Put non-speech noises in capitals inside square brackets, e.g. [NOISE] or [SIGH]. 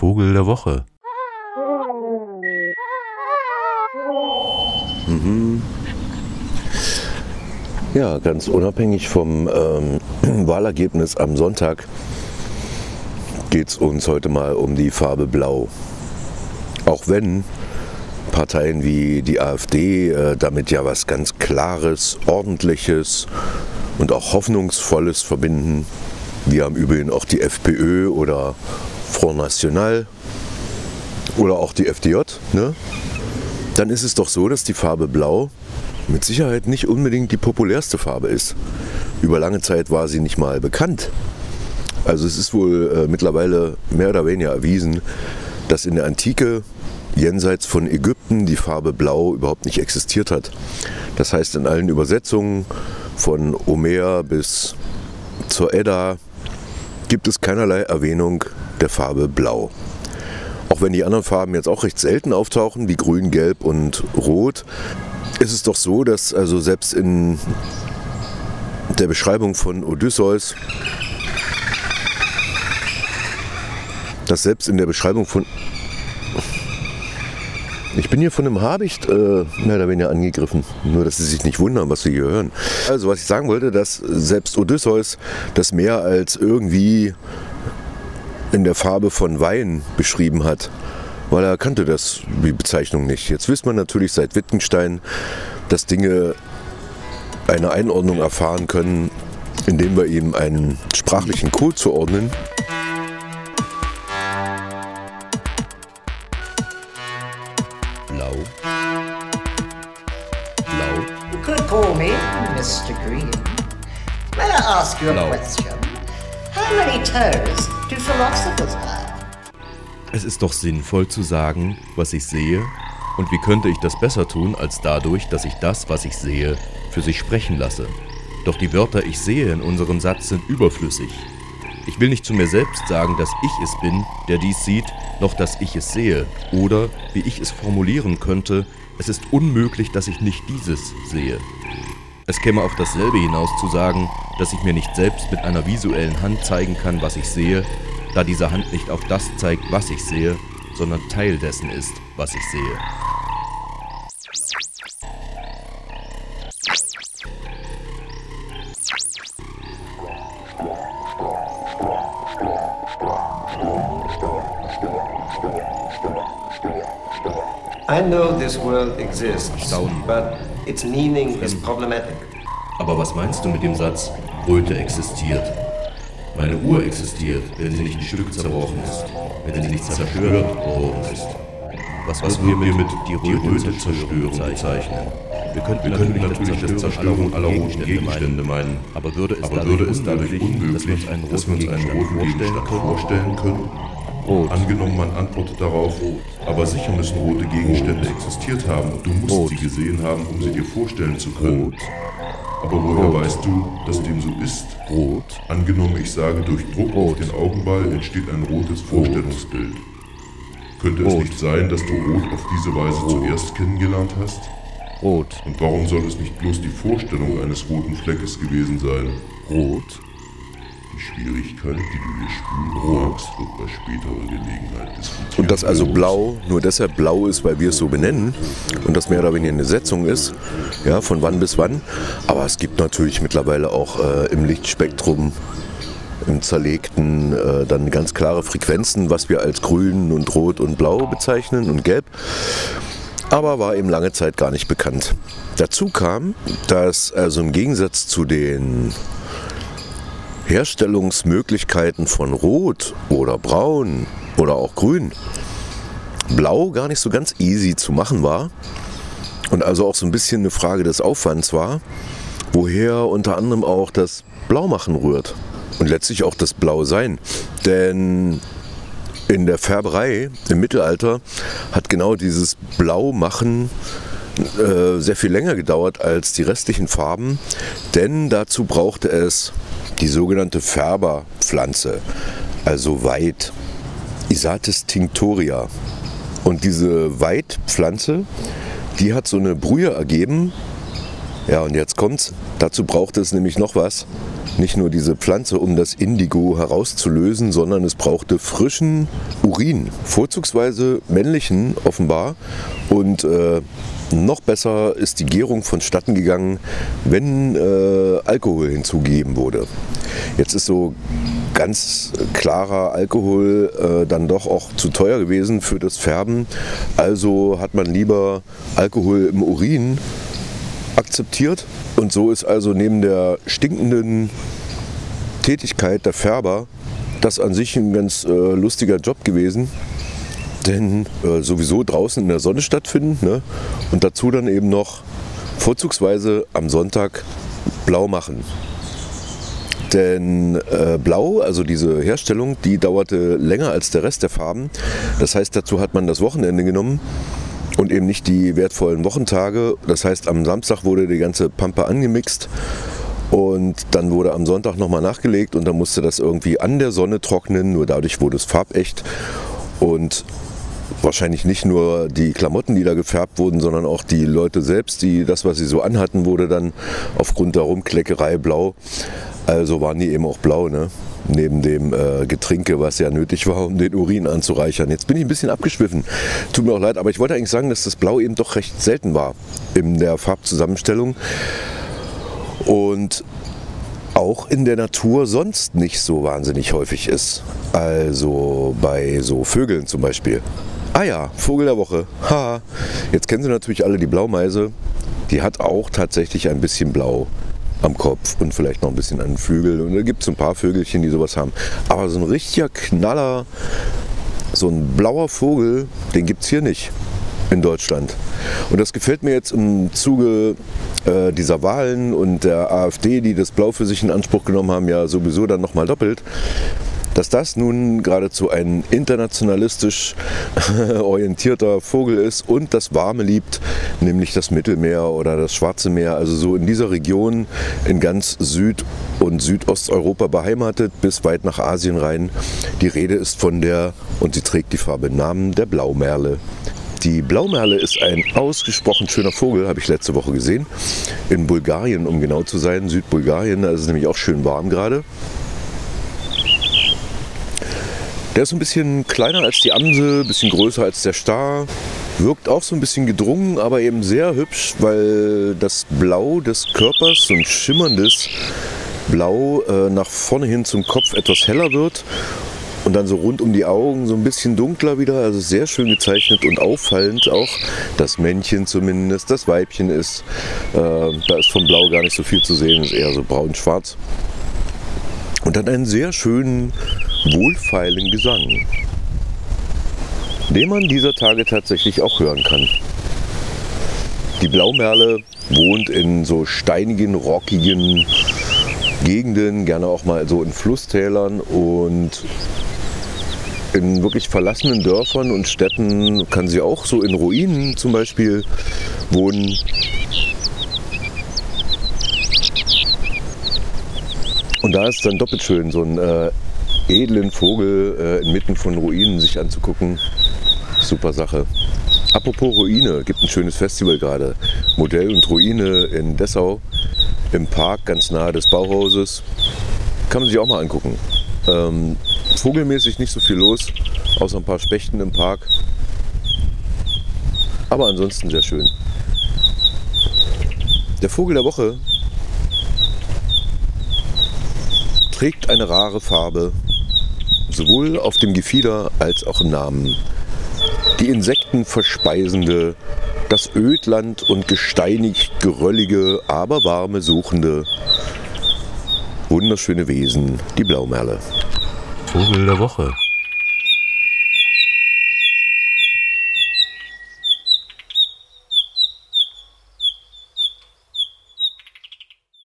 Vogel der Woche. Mhm. Ja, ganz unabhängig vom ähm, [CLEARS THROAT] Wahlergebnis am Sonntag geht es uns heute mal um die Farbe Blau. Auch wenn Parteien wie die AfD äh, damit ja was ganz Klares, Ordentliches und auch Hoffnungsvolles verbinden. Wir haben übrigens auch die FPÖ oder Front National oder auch die FDJ. Ne? Dann ist es doch so, dass die Farbe Blau mit Sicherheit nicht unbedingt die populärste Farbe ist. Über lange Zeit war sie nicht mal bekannt. Also es ist wohl äh, mittlerweile mehr oder weniger erwiesen, dass in der Antike jenseits von Ägypten die Farbe Blau überhaupt nicht existiert hat. Das heißt, in allen Übersetzungen von Homer bis zur Edda gibt es keinerlei Erwähnung der Farbe Blau. Auch wenn die anderen Farben jetzt auch recht selten auftauchen, wie Grün, Gelb und Rot, ist es doch so, dass also selbst in der Beschreibung von Odysseus, dass selbst in der Beschreibung von ich bin hier von einem Habicht äh, mehr oder weniger angegriffen. Nur, dass Sie sich nicht wundern, was Sie hier hören. Also, was ich sagen wollte, dass selbst Odysseus das Meer als irgendwie in der Farbe von Wein beschrieben hat. Weil er kannte das, die Bezeichnung nicht. Jetzt wisst man natürlich seit Wittgenstein, dass Dinge eine Einordnung erfahren können, indem wir ihm einen sprachlichen Code zuordnen. Mr. Green. May I ask you a no. question? How many toes do philosophers? Es ist doch sinnvoll zu sagen, was ich sehe, und wie könnte ich das besser tun, als dadurch, dass ich das, was ich sehe, für sich sprechen lasse. Doch die Wörter ich sehe in unserem Satz sind überflüssig. Ich will nicht zu mir selbst sagen, dass ich es bin, der dies sieht, noch dass ich es sehe. Oder, wie ich es formulieren könnte, es ist unmöglich, dass ich nicht dieses sehe. Es käme auf dasselbe hinaus zu sagen, dass ich mir nicht selbst mit einer visuellen Hand zeigen kann, was ich sehe, da diese Hand nicht auch das zeigt, was ich sehe, sondern Teil dessen ist, was ich sehe. I know this world exists, but its meaning is problematic. Aber was meinst du mit dem Satz, Röte existiert? Meine Uhr existiert, wenn sie nicht in Stück zerbrochen ist, wenn sie nicht zerstört worden ist. Was, was würden wir mit die Röte, Zerstörung bezeichnen? Wir könnten, wir könnten natürlich, das Zerstörung aller roten Gegenstände meinen, aber würde es, aber dadurch, würde es dadurch unmöglich, dass wir uns einen roten Gegenstand vorstellen können? Rot. Angenommen, man antwortet darauf, aber sicher müssen rote Gegenstände Rot. existiert haben und du musst Rot. sie gesehen haben, um sie dir vorstellen zu können. Aber woher Rot. weißt du, dass dem so ist? Rot. Angenommen, ich sage, durch Druck Rot. auf den Augenball entsteht ein rotes Vorstellungsbild. Könnte es nicht sein, dass du Rot auf diese Weise zuerst kennengelernt hast? Rot. Und warum soll es nicht bloß die Vorstellung eines roten Fleckes gewesen sein? Rot. Schwierigkeit, die du hier spüren magst, wird bei späterer Gelegenheit diskutiert. Und das also blau nur deshalb blau ist, weil wir es so benennen und das mehr oder weniger eine Setzung ist, ja, von wann bis wann. Aber es gibt natürlich mittlerweile auch äh, im Lichtspektrum im zerlegten äh, dann ganz klare Frequenzen, was wir als grün und rot und blau bezeichnen und gelb. Aber war eben lange Zeit gar nicht bekannt. Dazu kam, dass also im Gegensatz zu den Herstellungsmöglichkeiten von Rot oder Braun oder auch Grün Blau gar nicht so ganz easy zu machen war und also auch so ein bisschen eine Frage des Aufwands war, woher unter anderem auch das Blaumachen rührt und letztlich auch das Blausein. Denn in der Färberei im Mittelalter hat genau dieses Blaumachen äh, sehr viel länger gedauert als die restlichen Farben, denn dazu brauchte es die sogenannte Färberpflanze, also Weid, Isatis tinctoria. Und diese Weidpflanze, die hat so eine Brühe ergeben. Ja, und jetzt kommt's. Dazu braucht es nämlich noch was, nicht nur diese Pflanze, um das Indigo herauszulösen, sondern es brauchte frischen Urin, vorzugsweise männlichen offenbar. Und äh, noch besser ist die Gärung vonstatten gegangen, wenn äh, Alkohol hinzugegeben wurde. Jetzt ist so ganz klarer Alkohol äh, dann doch auch zu teuer gewesen für das Färben. Also hat man lieber Alkohol im Urin akzeptiert. Und so ist also neben der stinkenden Tätigkeit der Färber das an sich ein ganz äh, lustiger Job gewesen. Denn äh, sowieso draußen in der Sonne stattfinden ne? und dazu dann eben noch vorzugsweise am Sonntag blau machen. Denn äh, Blau, also diese Herstellung, die dauerte länger als der Rest der Farben. Das heißt, dazu hat man das Wochenende genommen und eben nicht die wertvollen Wochentage. Das heißt, am Samstag wurde die ganze Pampe angemixt und dann wurde am Sonntag nochmal nachgelegt und dann musste das irgendwie an der Sonne trocknen. Nur dadurch wurde es farbecht und wahrscheinlich nicht nur die Klamotten, die da gefärbt wurden, sondern auch die Leute selbst, die das, was sie so anhatten, wurde dann aufgrund der Rumkleckerei blau. Also waren die eben auch blau, ne? neben dem äh, Getränke, was ja nötig war, um den Urin anzureichern. Jetzt bin ich ein bisschen abgeschwiffen. Tut mir auch leid, aber ich wollte eigentlich sagen, dass das Blau eben doch recht selten war in der Farbzusammenstellung. Und auch in der Natur sonst nicht so wahnsinnig häufig ist. Also bei so Vögeln zum Beispiel. Ah ja, Vogel der Woche. Ha. Jetzt kennen Sie natürlich alle die Blaumeise. Die hat auch tatsächlich ein bisschen Blau am Kopf und vielleicht noch ein bisschen an den Flügeln. Und da gibt es ein paar Vögelchen, die sowas haben. Aber so ein richtiger Knaller, so ein blauer Vogel, den gibt es hier nicht in Deutschland. Und das gefällt mir jetzt im Zuge äh, dieser Wahlen und der AfD, die das Blau für sich in Anspruch genommen haben, ja sowieso dann nochmal doppelt. Dass das nun geradezu ein internationalistisch [LAUGHS] orientierter Vogel ist und das Warme liebt, nämlich das Mittelmeer oder das Schwarze Meer, also so in dieser Region in ganz Süd- und Südosteuropa beheimatet, bis weit nach Asien rein. Die Rede ist von der, und sie trägt die Farbe Namen, der Blaumerle. Die Blaumerle ist ein ausgesprochen schöner Vogel, habe ich letzte Woche gesehen. In Bulgarien, um genau zu sein, Südbulgarien, da ist es nämlich auch schön warm gerade. Der ist ein bisschen kleiner als die Amse, ein bisschen größer als der Star. Wirkt auch so ein bisschen gedrungen, aber eben sehr hübsch, weil das Blau des Körpers, so ein schimmerndes Blau, äh, nach vorne hin zum Kopf etwas heller wird und dann so rund um die Augen so ein bisschen dunkler wieder. Also sehr schön gezeichnet und auffallend auch. Das Männchen zumindest, das Weibchen ist, äh, da ist vom Blau gar nicht so viel zu sehen, ist eher so braun-schwarz. Und dann einen sehr schönen wohlfeilen Gesang, den man dieser Tage tatsächlich auch hören kann. Die Blaumerle wohnt in so steinigen, rockigen Gegenden, gerne auch mal so in Flusstälern und in wirklich verlassenen Dörfern und Städten kann sie auch so in Ruinen zum Beispiel wohnen. Und da ist dann doppelt schön, so ein äh, edlen Vogel äh, inmitten von Ruinen sich anzugucken. Super Sache. Apropos Ruine, gibt ein schönes Festival gerade. Modell und Ruine in Dessau im Park ganz nahe des Bauhauses. Kann man sich auch mal angucken. Ähm, vogelmäßig nicht so viel los, außer ein paar Spechten im Park. Aber ansonsten sehr schön. Der Vogel der Woche trägt eine rare Farbe sowohl auf dem Gefieder als auch im Namen. Die Insekten verspeisende, das Ödland und gesteinig geröllige, aber warme suchende, wunderschöne Wesen, die Blaumerle. Vogel der Woche.